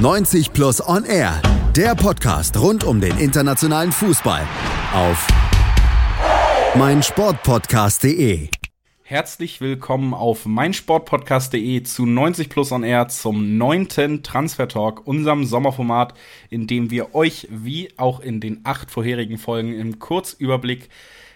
90 Plus On Air, der Podcast rund um den internationalen Fußball auf meinsportpodcast.de. Herzlich willkommen auf meinsportpodcast.de zu 90 Plus On Air zum neunten Transfer Talk, unserem Sommerformat, in dem wir euch wie auch in den acht vorherigen Folgen im Kurzüberblick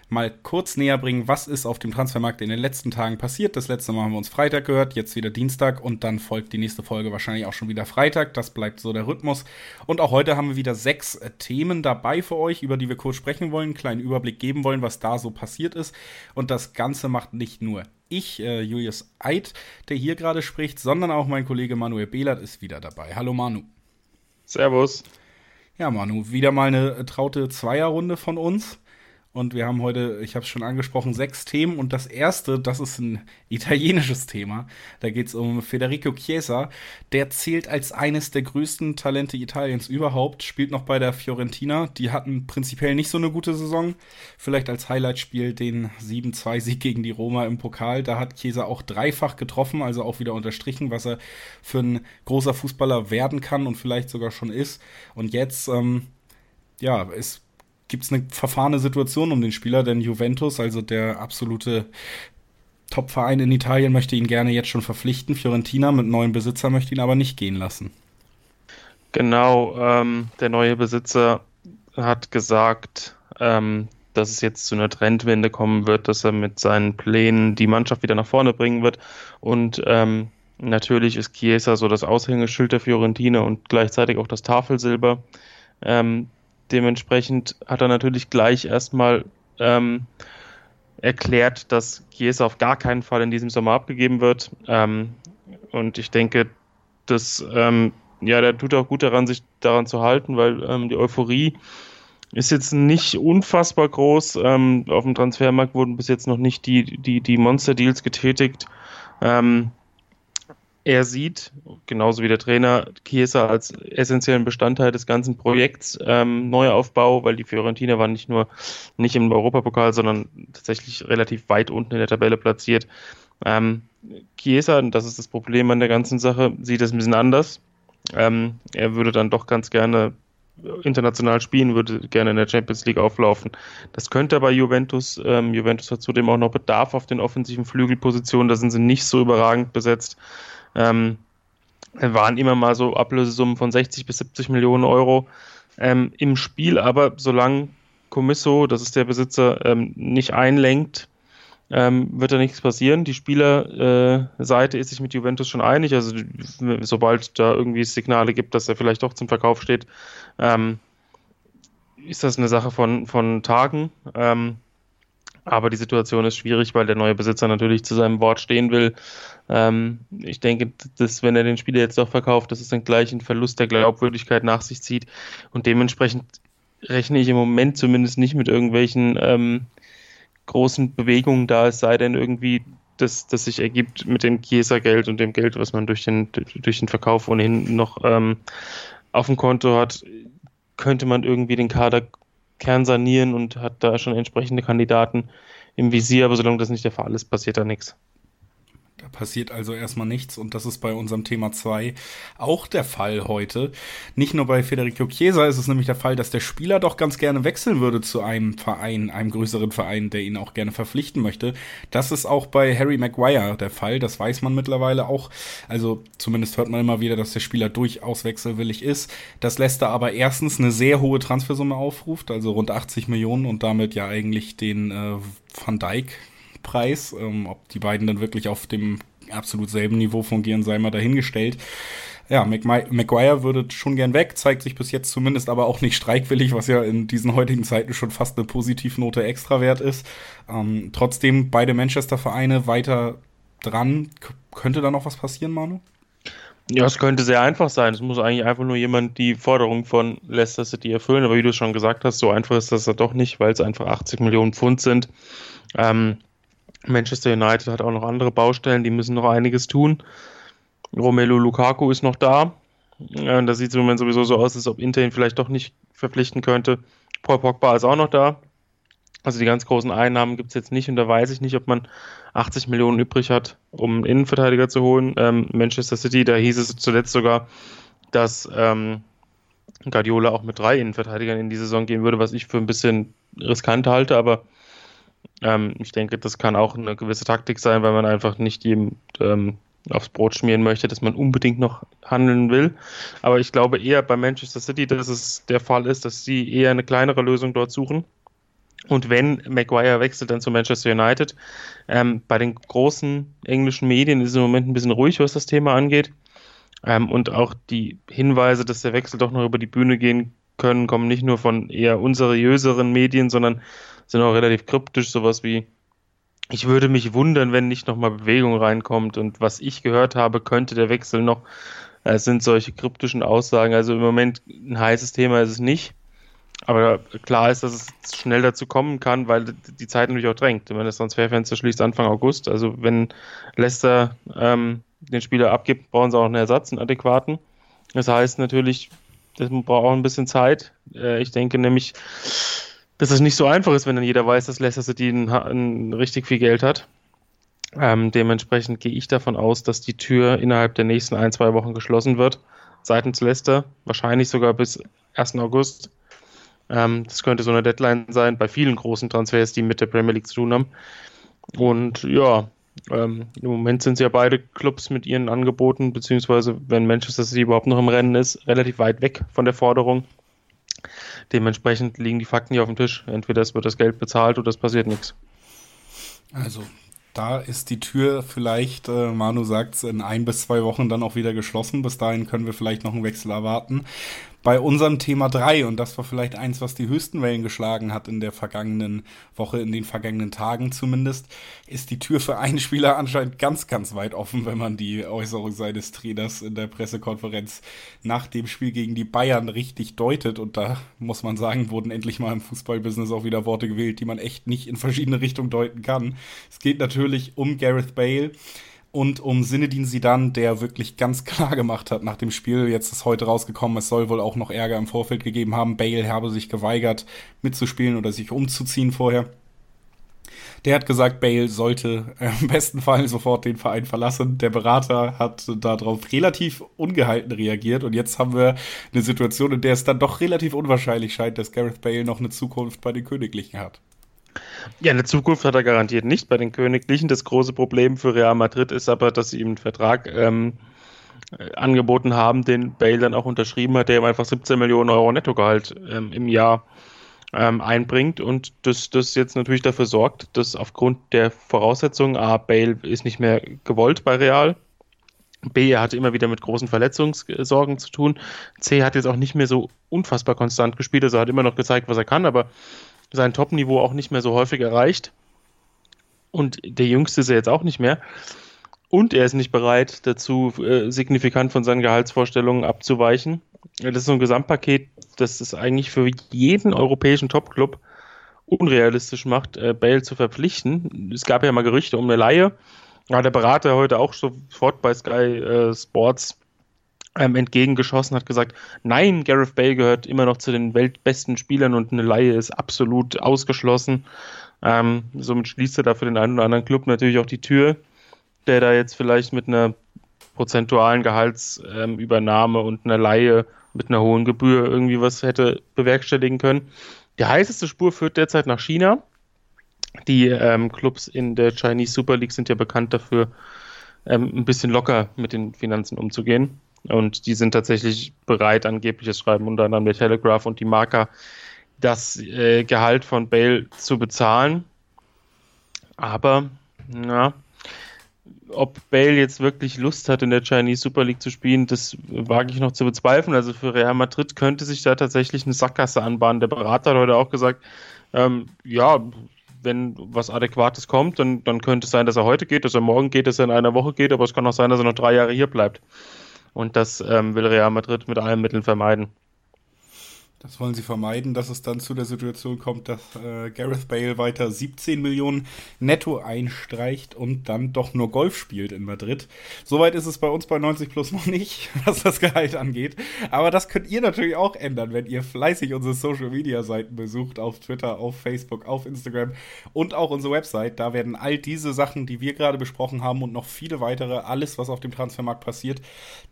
mal kurz näher bringen, was ist auf dem Transfermarkt in den letzten Tagen passiert. Das letzte Mal haben wir uns Freitag gehört, jetzt wieder Dienstag und dann folgt die nächste Folge wahrscheinlich auch schon wieder Freitag. Das bleibt so der Rhythmus. Und auch heute haben wir wieder sechs äh, Themen dabei für euch, über die wir kurz sprechen wollen, einen kleinen Überblick geben wollen, was da so passiert ist. Und das Ganze macht nicht nur ich, äh, Julius Eid, der hier gerade spricht, sondern auch mein Kollege Manuel Behlert ist wieder dabei. Hallo Manu. Servus. Ja, Manu, wieder mal eine traute Zweierrunde von uns. Und wir haben heute, ich habe es schon angesprochen, sechs Themen. Und das erste, das ist ein italienisches Thema. Da geht es um Federico Chiesa. Der zählt als eines der größten Talente Italiens überhaupt. Spielt noch bei der Fiorentina. Die hatten prinzipiell nicht so eine gute Saison. Vielleicht als Highlightspiel den 7-2-Sieg gegen die Roma im Pokal. Da hat Chiesa auch dreifach getroffen, also auch wieder unterstrichen, was er für ein großer Fußballer werden kann und vielleicht sogar schon ist. Und jetzt, ähm, ja, ist gibt es eine verfahrene Situation um den Spieler, denn Juventus, also der absolute Top-Verein in Italien, möchte ihn gerne jetzt schon verpflichten. Fiorentina mit neuen Besitzer möchte ihn aber nicht gehen lassen. Genau, ähm, der neue Besitzer hat gesagt, ähm, dass es jetzt zu einer Trendwende kommen wird, dass er mit seinen Plänen die Mannschaft wieder nach vorne bringen wird. Und ähm, natürlich ist Chiesa so das Aushängeschild der Fiorentina und gleichzeitig auch das Tafelsilber. Ähm, dementsprechend hat er natürlich gleich erstmal ähm, erklärt, dass Chiesa auf gar keinen Fall in diesem Sommer abgegeben wird. Ähm, und ich denke, dass ähm, ja, der tut auch gut daran, sich daran zu halten, weil ähm, die Euphorie ist jetzt nicht unfassbar groß. Ähm, auf dem Transfermarkt wurden bis jetzt noch nicht die, die, die Monster-Deals getätigt. Ähm, er sieht, genauso wie der Trainer, Chiesa als essentiellen Bestandteil des ganzen Projekts ähm, Neuaufbau, weil die Fiorentina waren nicht nur nicht im Europapokal, sondern tatsächlich relativ weit unten in der Tabelle platziert. Ähm, Chiesa, und das ist das Problem an der ganzen Sache, sieht es ein bisschen anders. Ähm, er würde dann doch ganz gerne international spielen, würde gerne in der Champions League auflaufen. Das könnte aber Juventus. Ähm, Juventus hat zudem auch noch Bedarf auf den offensiven Flügelpositionen. Da sind sie nicht so überragend besetzt. Ähm, waren immer mal so Ablösesummen von 60 bis 70 Millionen Euro ähm, im Spiel, aber solange Comisso, das ist der Besitzer, ähm, nicht einlenkt, ähm, wird da nichts passieren. Die Spielerseite äh, ist sich mit Juventus schon einig, also sobald da irgendwie Signale gibt, dass er vielleicht doch zum Verkauf steht, ähm, ist das eine Sache von, von Tagen. Ähm, aber die Situation ist schwierig, weil der neue Besitzer natürlich zu seinem Wort stehen will. Ähm, ich denke, dass wenn er den Spieler jetzt doch verkauft, dass es dann gleich einen Verlust der Glaubwürdigkeit nach sich zieht. Und dementsprechend rechne ich im Moment zumindest nicht mit irgendwelchen ähm, großen Bewegungen da, es sei denn irgendwie, dass das sich ergibt mit dem Chiesa-Geld und dem Geld, was man durch den, durch den Verkauf ohnehin noch ähm, auf dem Konto hat, könnte man irgendwie den Kader Kern sanieren und hat da schon entsprechende Kandidaten im Visier, aber solange das nicht der Fall ist, passiert da nichts. Da passiert also erstmal nichts und das ist bei unserem Thema 2 auch der Fall heute. Nicht nur bei Federico Chiesa ist es nämlich der Fall, dass der Spieler doch ganz gerne wechseln würde zu einem Verein, einem größeren Verein, der ihn auch gerne verpflichten möchte. Das ist auch bei Harry Maguire der Fall, das weiß man mittlerweile auch. Also zumindest hört man immer wieder, dass der Spieler durchaus wechselwillig ist. Das lässt er aber erstens eine sehr hohe Transfersumme aufruft, also rund 80 Millionen und damit ja eigentlich den äh, Van Dijk Preis. Ähm, ob die beiden dann wirklich auf dem absolut selben Niveau fungieren, sei mal dahingestellt. Ja, Maguire würde schon gern weg, zeigt sich bis jetzt zumindest aber auch nicht streikwillig, was ja in diesen heutigen Zeiten schon fast eine Positivnote extra wert ist. Ähm, trotzdem beide Manchester-Vereine weiter dran. K könnte da noch was passieren, Manu? Ja, es könnte sehr einfach sein. Es muss eigentlich einfach nur jemand die Forderung von Leicester City erfüllen. Aber wie du schon gesagt hast, so einfach ist das ja doch nicht, weil es einfach 80 Millionen Pfund sind. Ähm, Manchester United hat auch noch andere Baustellen, die müssen noch einiges tun. Romelu Lukaku ist noch da. Ja, da sieht es im Moment sowieso so aus, als ob Inter ihn vielleicht doch nicht verpflichten könnte. Paul Pogba ist auch noch da. Also die ganz großen Einnahmen gibt es jetzt nicht und da weiß ich nicht, ob man 80 Millionen übrig hat, um einen Innenverteidiger zu holen. Ähm, Manchester City, da hieß es zuletzt sogar, dass ähm, Guardiola auch mit drei Innenverteidigern in die Saison gehen würde, was ich für ein bisschen riskant halte, aber ähm, ich denke, das kann auch eine gewisse Taktik sein, weil man einfach nicht jedem ähm, aufs Brot schmieren möchte, dass man unbedingt noch handeln will. Aber ich glaube eher bei Manchester City, dass es der Fall ist, dass sie eher eine kleinere Lösung dort suchen. Und wenn Maguire wechselt dann zu Manchester United, ähm, bei den großen englischen Medien ist es im Moment ein bisschen ruhig, was das Thema angeht. Ähm, und auch die Hinweise, dass der Wechsel doch noch über die Bühne gehen können, kommen nicht nur von eher unseriöseren Medien, sondern sind auch relativ kryptisch, sowas wie ich würde mich wundern, wenn nicht nochmal Bewegung reinkommt. Und was ich gehört habe, könnte der Wechsel noch. Es sind solche kryptischen Aussagen. Also im Moment ein heißes Thema ist es nicht. Aber klar ist, dass es schnell dazu kommen kann, weil die Zeit natürlich auch drängt. Meine, das Transferfenster schließt Anfang August. Also wenn Leicester ähm, den Spieler abgibt, brauchen sie auch einen Ersatz, einen adäquaten. Das heißt natürlich, das braucht auch ein bisschen Zeit. Äh, ich denke nämlich, dass es nicht so einfach ist, wenn dann jeder weiß, dass Leicester City ein, ein richtig viel Geld hat. Ähm, dementsprechend gehe ich davon aus, dass die Tür innerhalb der nächsten ein, zwei Wochen geschlossen wird. Seitens Leicester, wahrscheinlich sogar bis 1. August. Ähm, das könnte so eine Deadline sein bei vielen großen Transfers, die mit der Premier League zu tun haben. Und ja, ähm, im Moment sind ja beide Clubs mit ihren Angeboten, beziehungsweise wenn Manchester City überhaupt noch im Rennen ist, relativ weit weg von der Forderung. Dementsprechend liegen die Fakten hier auf dem Tisch. Entweder es wird das Geld bezahlt oder es passiert nichts. Also, da ist die Tür vielleicht, äh, Manu sagt es, in ein bis zwei Wochen dann auch wieder geschlossen. Bis dahin können wir vielleicht noch einen Wechsel erwarten bei unserem Thema 3, und das war vielleicht eins, was die höchsten Wellen geschlagen hat in der vergangenen Woche, in den vergangenen Tagen zumindest, ist die Tür für einen Spieler anscheinend ganz, ganz weit offen, wenn man die Äußerung seines Trainers in der Pressekonferenz nach dem Spiel gegen die Bayern richtig deutet. Und da muss man sagen, wurden endlich mal im Fußballbusiness auch wieder Worte gewählt, die man echt nicht in verschiedene Richtungen deuten kann. Es geht natürlich um Gareth Bale und um Sinedin Sidan, der wirklich ganz klar gemacht hat nach dem Spiel, jetzt ist heute rausgekommen, es soll wohl auch noch Ärger im Vorfeld gegeben haben. Bale habe sich geweigert mitzuspielen oder sich umzuziehen vorher. Der hat gesagt, Bale sollte äh, im besten Fall sofort den Verein verlassen. Der Berater hat darauf relativ ungehalten reagiert und jetzt haben wir eine Situation, in der es dann doch relativ unwahrscheinlich scheint, dass Gareth Bale noch eine Zukunft bei den Königlichen hat. Ja, eine Zukunft hat er garantiert nicht bei den Königlichen. Das große Problem für Real Madrid ist aber, dass sie ihm einen Vertrag ähm, äh, angeboten haben, den Bale dann auch unterschrieben hat, der ihm einfach 17 Millionen Euro Nettogehalt ähm, im Jahr ähm, einbringt und das, das jetzt natürlich dafür sorgt, dass aufgrund der Voraussetzungen, A, Bale ist nicht mehr gewollt bei Real, B, er hatte immer wieder mit großen Verletzungssorgen zu tun. C hat jetzt auch nicht mehr so unfassbar konstant gespielt, also hat immer noch gezeigt, was er kann, aber sein Top-Niveau auch nicht mehr so häufig erreicht. Und der Jüngste ist er jetzt auch nicht mehr. Und er ist nicht bereit dazu, äh, signifikant von seinen Gehaltsvorstellungen abzuweichen. Das ist so ein Gesamtpaket, das es eigentlich für jeden europäischen Top-Club unrealistisch macht, äh, Bale zu verpflichten. Es gab ja mal Gerüchte um eine Laie. Aber der Berater heute auch sofort bei Sky äh, Sports ähm, entgegengeschossen, hat gesagt, nein, Gareth Bale gehört immer noch zu den weltbesten Spielern und eine Laie ist absolut ausgeschlossen. Ähm, somit schließt er da für den einen oder anderen Club natürlich auch die Tür, der da jetzt vielleicht mit einer prozentualen Gehaltsübernahme ähm, und einer Laie mit einer hohen Gebühr irgendwie was hätte bewerkstelligen können. Die heißeste Spur führt derzeit nach China. Die ähm, Clubs in der Chinese Super League sind ja bekannt dafür, ähm, ein bisschen locker mit den Finanzen umzugehen. Und die sind tatsächlich bereit, angeblich, es schreiben unter anderem der Telegraph und die Marker, das äh, Gehalt von Bale zu bezahlen. Aber, ja, ob Bale jetzt wirklich Lust hat, in der Chinese Super League zu spielen, das wage ich noch zu bezweifeln. Also für Real Madrid könnte sich da tatsächlich eine Sackgasse anbahnen. Der Berater hat heute auch gesagt, ähm, ja, wenn was Adäquates kommt, dann, dann könnte es sein, dass er heute geht, dass er morgen geht, dass er in einer Woche geht, aber es kann auch sein, dass er noch drei Jahre hier bleibt. Und das ähm, will Real Madrid mit allen Mitteln vermeiden. Das wollen sie vermeiden, dass es dann zu der Situation kommt, dass äh, Gareth Bale weiter 17 Millionen netto einstreicht und dann doch nur Golf spielt in Madrid. Soweit ist es bei uns bei 90 Plus noch nicht, was das Gehalt angeht. Aber das könnt ihr natürlich auch ändern, wenn ihr fleißig unsere Social Media Seiten besucht, auf Twitter, auf Facebook, auf Instagram und auch unsere Website. Da werden all diese Sachen, die wir gerade besprochen haben und noch viele weitere, alles, was auf dem Transfermarkt passiert,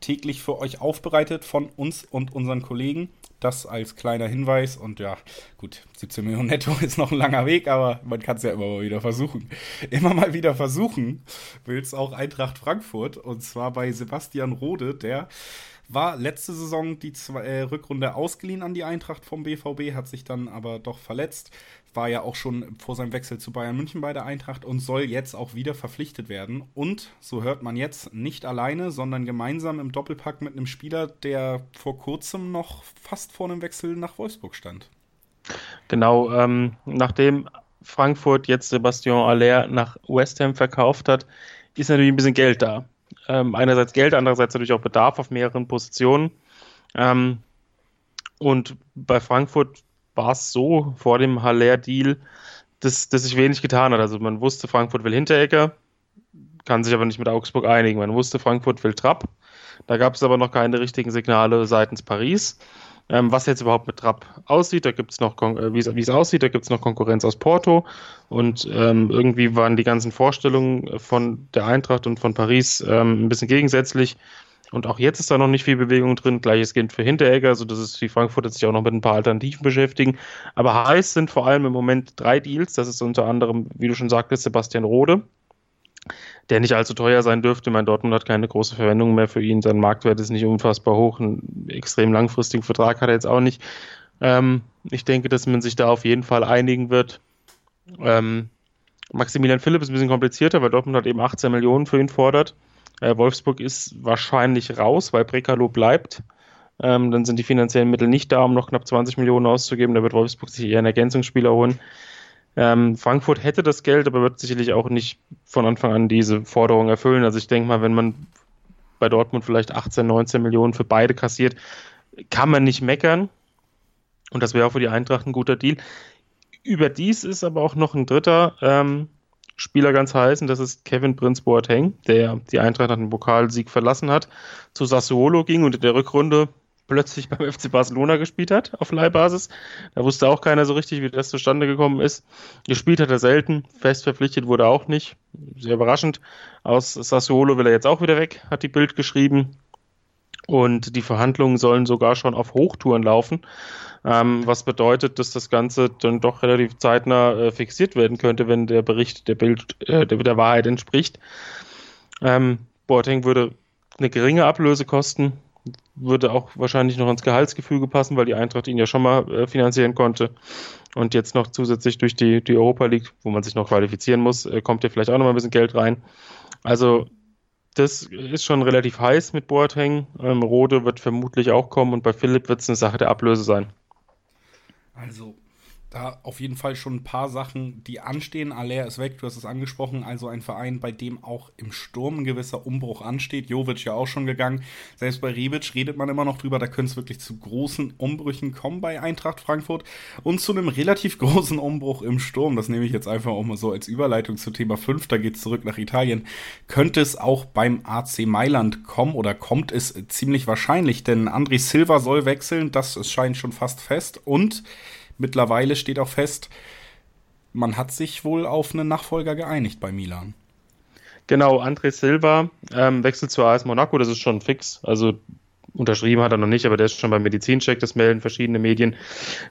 täglich für euch aufbereitet von uns und unseren Kollegen. Das als kleiner Hinweis. Und ja, gut, 17 Millionen netto ist noch ein langer Weg, aber man kann es ja immer mal wieder versuchen. Immer mal wieder versuchen will es auch Eintracht Frankfurt. Und zwar bei Sebastian Rode, der war letzte Saison die zwei, äh, Rückrunde ausgeliehen an die Eintracht vom BVB, hat sich dann aber doch verletzt. War ja auch schon vor seinem Wechsel zu Bayern München bei der Eintracht und soll jetzt auch wieder verpflichtet werden. Und, so hört man jetzt, nicht alleine, sondern gemeinsam im Doppelpack mit einem Spieler, der vor kurzem noch fast vor einem Wechsel nach Wolfsburg stand. Genau, ähm, nachdem Frankfurt jetzt Sebastian Aller nach West Ham verkauft hat, ist natürlich ein bisschen Geld da. Ähm, einerseits Geld, andererseits natürlich auch Bedarf auf mehreren Positionen. Ähm, und bei Frankfurt war es so vor dem Haller-Deal, dass, dass sich wenig getan hat. Also man wusste, Frankfurt will Hinteregger, kann sich aber nicht mit Augsburg einigen. Man wusste, Frankfurt will Trapp. Da gab es aber noch keine richtigen Signale seitens Paris. Ähm, was jetzt überhaupt mit Trapp aussieht, da gibt es noch, äh, wie es aussieht, da gibt es noch Konkurrenz aus Porto und ähm, irgendwie waren die ganzen Vorstellungen von der Eintracht und von Paris ähm, ein bisschen gegensätzlich. Und auch jetzt ist da noch nicht viel Bewegung drin. Gleiches gilt für Hinteregger, so dass es die Frankfurter sich auch noch mit ein paar Alternativen beschäftigen. Aber heiß sind vor allem im Moment drei Deals. Das ist unter anderem, wie du schon sagtest, Sebastian Rode, der nicht allzu teuer sein dürfte. Mein Dortmund hat keine große Verwendung mehr für ihn. Sein Marktwert ist nicht unfassbar hoch. Einen extrem langfristigen Vertrag hat er jetzt auch nicht. Ähm, ich denke, dass man sich da auf jeden Fall einigen wird. Ähm, Maximilian Philipp ist ein bisschen komplizierter, weil Dortmund hat eben 18 Millionen für ihn fordert. Äh, Wolfsburg ist wahrscheinlich raus, weil Brekalo bleibt. Ähm, dann sind die finanziellen Mittel nicht da, um noch knapp 20 Millionen auszugeben. Da wird Wolfsburg sich eher einen Ergänzungsspieler holen. Ähm, Frankfurt hätte das Geld, aber wird sicherlich auch nicht von Anfang an diese Forderung erfüllen. Also ich denke mal, wenn man bei Dortmund vielleicht 18, 19 Millionen für beide kassiert, kann man nicht meckern. Und das wäre auch für die Eintracht ein guter Deal. Überdies ist aber auch noch ein dritter ähm, Spieler ganz heiß und das ist Kevin Prinz Boateng, der die Eintracht nach dem Pokalsieg verlassen hat, zu Sassuolo ging und in der Rückrunde plötzlich beim FC Barcelona gespielt hat, auf Leihbasis. Da wusste auch keiner so richtig, wie das zustande gekommen ist. Gespielt hat er selten, fest verpflichtet wurde er auch nicht. Sehr überraschend. Aus Sassuolo will er jetzt auch wieder weg, hat die Bild geschrieben. Und die Verhandlungen sollen sogar schon auf Hochtouren laufen, ähm, was bedeutet, dass das Ganze dann doch relativ zeitnah äh, fixiert werden könnte, wenn der Bericht der Bild äh, der, der Wahrheit entspricht. Ähm, Boateng würde eine geringe Ablöse kosten, würde auch wahrscheinlich noch ins Gehaltsgefüge passen, weil die Eintracht ihn ja schon mal äh, finanzieren konnte. Und jetzt noch zusätzlich durch die, die Europa League, wo man sich noch qualifizieren muss, äh, kommt ja vielleicht auch noch mal ein bisschen Geld rein. Also das ist schon relativ heiß mit Boateng. Ähm, Rode wird vermutlich auch kommen und bei Philipp wird es eine Sache der Ablöse sein. Also da auf jeden Fall schon ein paar Sachen, die anstehen. Aller ist weg, du hast es angesprochen. Also ein Verein, bei dem auch im Sturm ein gewisser Umbruch ansteht. Jovic ja auch schon gegangen. Selbst bei Rebic redet man immer noch drüber. Da könnte es wirklich zu großen Umbrüchen kommen bei Eintracht Frankfurt. Und zu einem relativ großen Umbruch im Sturm. Das nehme ich jetzt einfach auch mal so als Überleitung zu Thema 5. Da geht es zurück nach Italien. Könnte es auch beim AC Mailand kommen oder kommt es ziemlich wahrscheinlich? Denn André Silva soll wechseln. Das scheint schon fast fest. Und Mittlerweile steht auch fest, man hat sich wohl auf einen Nachfolger geeinigt bei Milan. Genau, André Silva ähm, wechselt zu AS Monaco, das ist schon fix. Also unterschrieben hat er noch nicht, aber der ist schon beim Medizincheck, das melden verschiedene Medien.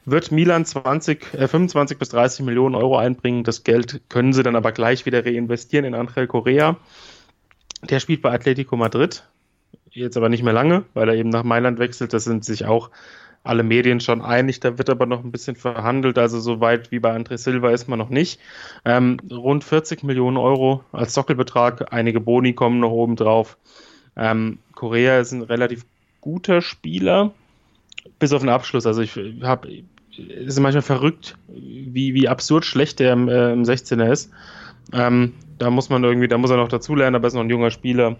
Wird Milan 20, äh, 25 bis 30 Millionen Euro einbringen. Das Geld können sie dann aber gleich wieder reinvestieren in Angel Correa. Der spielt bei Atletico Madrid. Jetzt aber nicht mehr lange, weil er eben nach Mailand wechselt. Das sind sich auch alle Medien schon einig, da wird aber noch ein bisschen verhandelt, also so weit wie bei André Silva ist man noch nicht. Ähm, rund 40 Millionen Euro als Sockelbetrag, einige Boni kommen noch oben drauf. Ähm, Korea ist ein relativ guter Spieler, bis auf den Abschluss. Also ich habe, es ist manchmal verrückt, wie, wie absurd schlecht der im, äh, im 16er ist. Ähm, da muss man irgendwie, da muss er noch dazulernen, aber ist noch ein junger Spieler.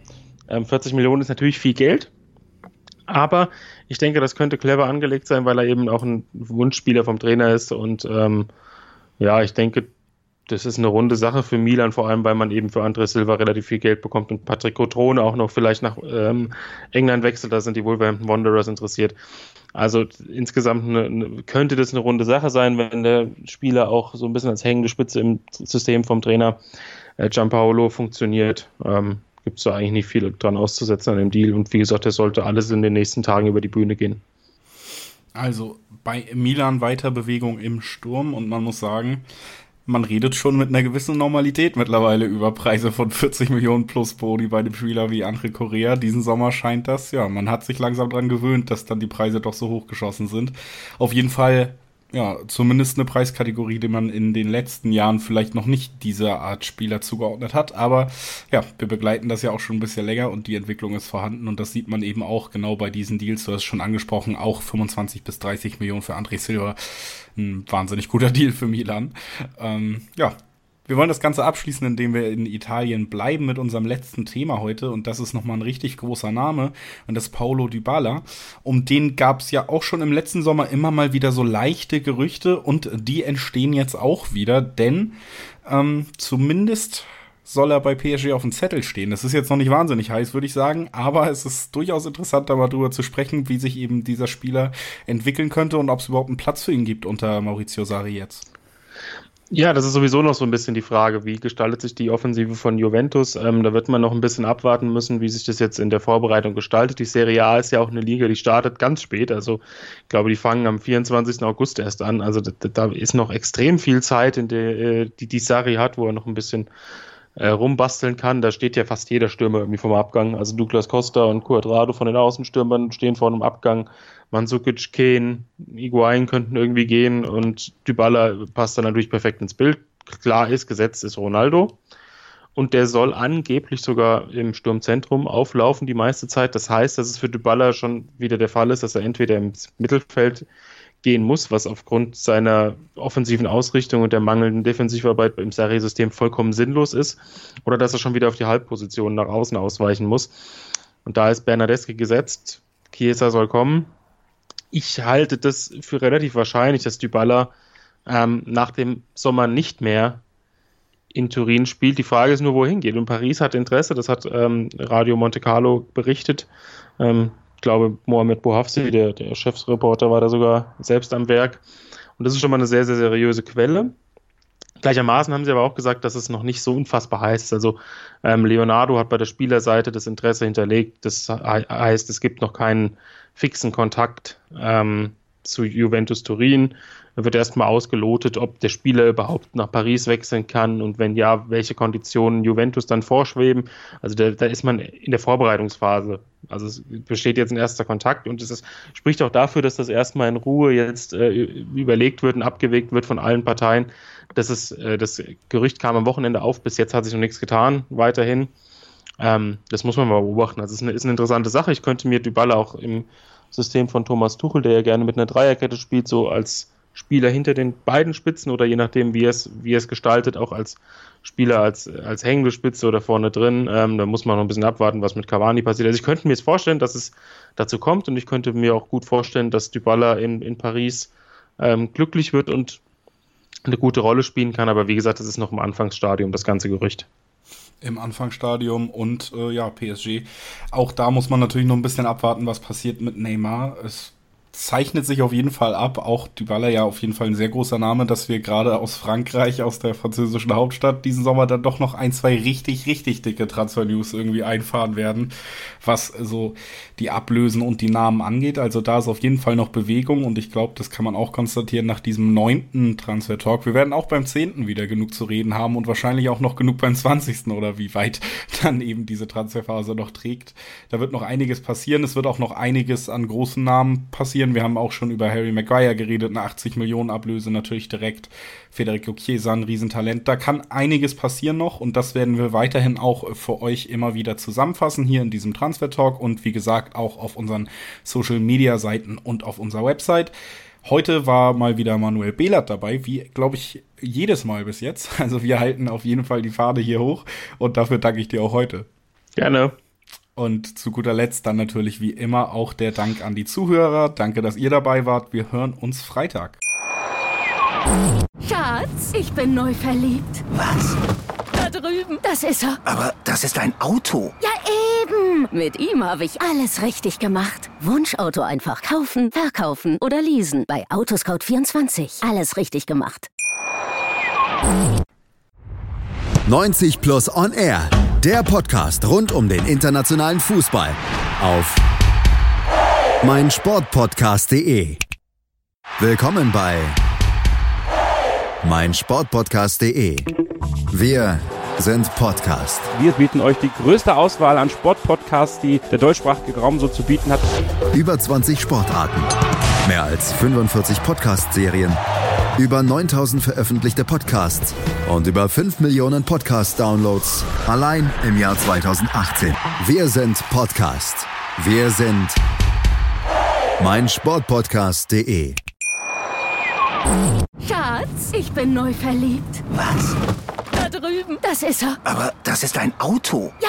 40 ähm, Millionen ist natürlich viel Geld Aber ich denke, das könnte clever angelegt sein, weil er eben auch ein Wunschspieler vom Trainer ist. Und ähm, ja, ich denke, das ist eine runde Sache für Milan, vor allem weil man eben für André Silva relativ viel Geld bekommt und Patrick Cotrone auch noch vielleicht nach ähm, England wechselt. Da sind die Wolverhampton Wanderers interessiert. Also insgesamt eine, eine, könnte das eine runde Sache sein, wenn der Spieler auch so ein bisschen als hängende Spitze im System vom Trainer äh, Gianpaolo funktioniert. Ähm, Gibt es da eigentlich nicht viel dran auszusetzen an dem Deal. Und wie gesagt, er sollte alles in den nächsten Tagen über die Bühne gehen. Also bei Milan weiter Bewegung im Sturm und man muss sagen, man redet schon mit einer gewissen Normalität mittlerweile über Preise von 40 Millionen plus Boni bei einem Spieler wie André Correa. Diesen Sommer scheint das, ja, man hat sich langsam dran gewöhnt, dass dann die Preise doch so hochgeschossen sind. Auf jeden Fall ja, zumindest eine Preiskategorie, die man in den letzten Jahren vielleicht noch nicht dieser Art Spieler zugeordnet hat. Aber ja, wir begleiten das ja auch schon ein bisschen länger und die Entwicklung ist vorhanden und das sieht man eben auch genau bei diesen Deals. Du hast es schon angesprochen, auch 25 bis 30 Millionen für André Silva. Ein wahnsinnig guter Deal für Milan. Ähm, ja, wir wollen das Ganze abschließen, indem wir in Italien bleiben mit unserem letzten Thema heute. Und das ist nochmal ein richtig großer Name. Und das ist Paolo Dybala. Um den gab es ja auch schon im letzten Sommer immer mal wieder so leichte Gerüchte. Und die entstehen jetzt auch wieder. Denn ähm, zumindest soll er bei PSG auf dem Zettel stehen. Das ist jetzt noch nicht wahnsinnig heiß, würde ich sagen, aber es ist durchaus interessant, da mal drüber zu sprechen, wie sich eben dieser Spieler entwickeln könnte und ob es überhaupt einen Platz für ihn gibt unter Maurizio Sarri jetzt. Ja, das ist sowieso noch so ein bisschen die Frage, wie gestaltet sich die Offensive von Juventus? Ähm, da wird man noch ein bisschen abwarten müssen, wie sich das jetzt in der Vorbereitung gestaltet. Die Serie A ist ja auch eine Liga, die startet ganz spät. Also ich glaube, die fangen am 24. August erst an. Also da, da ist noch extrem viel Zeit, in der, äh, die die Sari hat, wo er noch ein bisschen äh, rumbasteln kann. Da steht ja fast jeder Stürmer irgendwie vom Abgang. Also Douglas Costa und Cuadrado von den Außenstürmern stehen vor einem Abgang. Mandzukic, Kane, Iguain könnten irgendwie gehen und Dybala passt dann natürlich perfekt ins Bild. Klar ist, gesetzt ist Ronaldo. Und der soll angeblich sogar im Sturmzentrum auflaufen die meiste Zeit. Das heißt, dass es für Dybala schon wieder der Fall ist, dass er entweder im Mittelfeld gehen muss, was aufgrund seiner offensiven Ausrichtung und der mangelnden Defensivarbeit im Sarri-System vollkommen sinnlos ist, oder dass er schon wieder auf die Halbposition nach außen ausweichen muss. Und da ist Bernadeschi gesetzt, Chiesa soll kommen, ich halte das für relativ wahrscheinlich, dass Dybala ähm, nach dem Sommer nicht mehr in Turin spielt. Die Frage ist nur, wohin geht. Und Paris hat Interesse, das hat ähm, Radio Monte Carlo berichtet. Ähm, glaube, Mohamed Bouhafsi, der, der Chefsreporter, war da sogar selbst am Werk. Und das ist schon mal eine sehr, sehr seriöse Quelle. Gleichermaßen haben sie aber auch gesagt, dass es noch nicht so unfassbar heiß ist. Also ähm, Leonardo hat bei der Spielerseite das Interesse hinterlegt. Das heißt, es gibt noch keinen fixen Kontakt ähm, zu Juventus Turin. Da wird erstmal ausgelotet, ob der Spieler überhaupt nach Paris wechseln kann und wenn ja, welche Konditionen Juventus dann vorschweben. Also da, da ist man in der Vorbereitungsphase. Also es besteht jetzt ein erster Kontakt und es ist, spricht auch dafür, dass das erstmal in Ruhe jetzt äh, überlegt wird und abgewegt wird von allen Parteien. Das, ist, äh, das Gerücht kam am Wochenende auf, bis jetzt hat sich noch nichts getan, weiterhin. Ähm, das muss man mal beobachten. Also es ist eine, ist eine interessante Sache. Ich könnte mir die Balle auch im System von Thomas Tuchel, der ja gerne mit einer Dreierkette spielt, so als Spieler hinter den beiden Spitzen oder je nachdem, wie es, wie es gestaltet, auch als Spieler als, als hängende Spitze oder vorne drin. Ähm, da muss man noch ein bisschen abwarten, was mit Cavani passiert. Also ich könnte mir jetzt vorstellen, dass es dazu kommt und ich könnte mir auch gut vorstellen, dass Dybala in, in Paris ähm, glücklich wird und eine gute Rolle spielen kann. Aber wie gesagt, das ist noch im Anfangsstadium, das ganze Gerücht im Anfangsstadium und äh, ja, PSG. Auch da muss man natürlich noch ein bisschen abwarten, was passiert mit Neymar. Es zeichnet sich auf jeden Fall ab. Auch Dybala ja auf jeden Fall ein sehr großer Name, dass wir gerade aus Frankreich, aus der französischen Hauptstadt, diesen Sommer dann doch noch ein, zwei richtig, richtig dicke Transfer-News irgendwie einfahren werden, was so die Ablösen und die Namen angeht. Also da ist auf jeden Fall noch Bewegung und ich glaube, das kann man auch konstatieren nach diesem neunten Transfer-Talk. Wir werden auch beim zehnten wieder genug zu reden haben und wahrscheinlich auch noch genug beim zwanzigsten oder wie weit dann eben diese Transferphase noch trägt. Da wird noch einiges passieren. Es wird auch noch einiges an großen Namen passieren passieren. Wir haben auch schon über Harry Maguire geredet, eine 80 Millionen Ablöse natürlich direkt. Federico Chiesa, ein Riesentalent. Da kann einiges passieren noch und das werden wir weiterhin auch für euch immer wieder zusammenfassen hier in diesem Transfer Talk und wie gesagt auch auf unseren Social Media Seiten und auf unserer Website. Heute war mal wieder Manuel Behlert dabei, wie glaube ich jedes Mal bis jetzt. Also wir halten auf jeden Fall die Fahne hier hoch und dafür danke ich dir auch heute. Gerne. Und zu guter Letzt dann natürlich wie immer auch der Dank an die Zuhörer. Danke, dass ihr dabei wart. Wir hören uns Freitag. Schatz, ich bin neu verliebt. Was? Da drüben. Das ist er. Aber das ist ein Auto. Ja, eben. Mit ihm habe ich alles richtig gemacht. Wunschauto einfach kaufen, verkaufen oder leasen. Bei Autoscout24. Alles richtig gemacht. 90 Plus On Air, der Podcast rund um den internationalen Fußball auf meinsportpodcast.de. Willkommen bei meinsportpodcast.de. Wir sind Podcast. Wir bieten euch die größte Auswahl an Sportpodcasts, die der deutschsprachige Raum so zu bieten hat. Über 20 Sportarten, mehr als 45 Podcast-Serien, über 9000 veröffentlichte Podcasts und über 5 Millionen Podcast-Downloads allein im Jahr 2018. Wir sind Podcast. Wir sind meinsportpodcast.de. Schatz, ich bin neu verliebt. Was? Da drüben. Das ist er. Aber das ist ein Auto. Ja,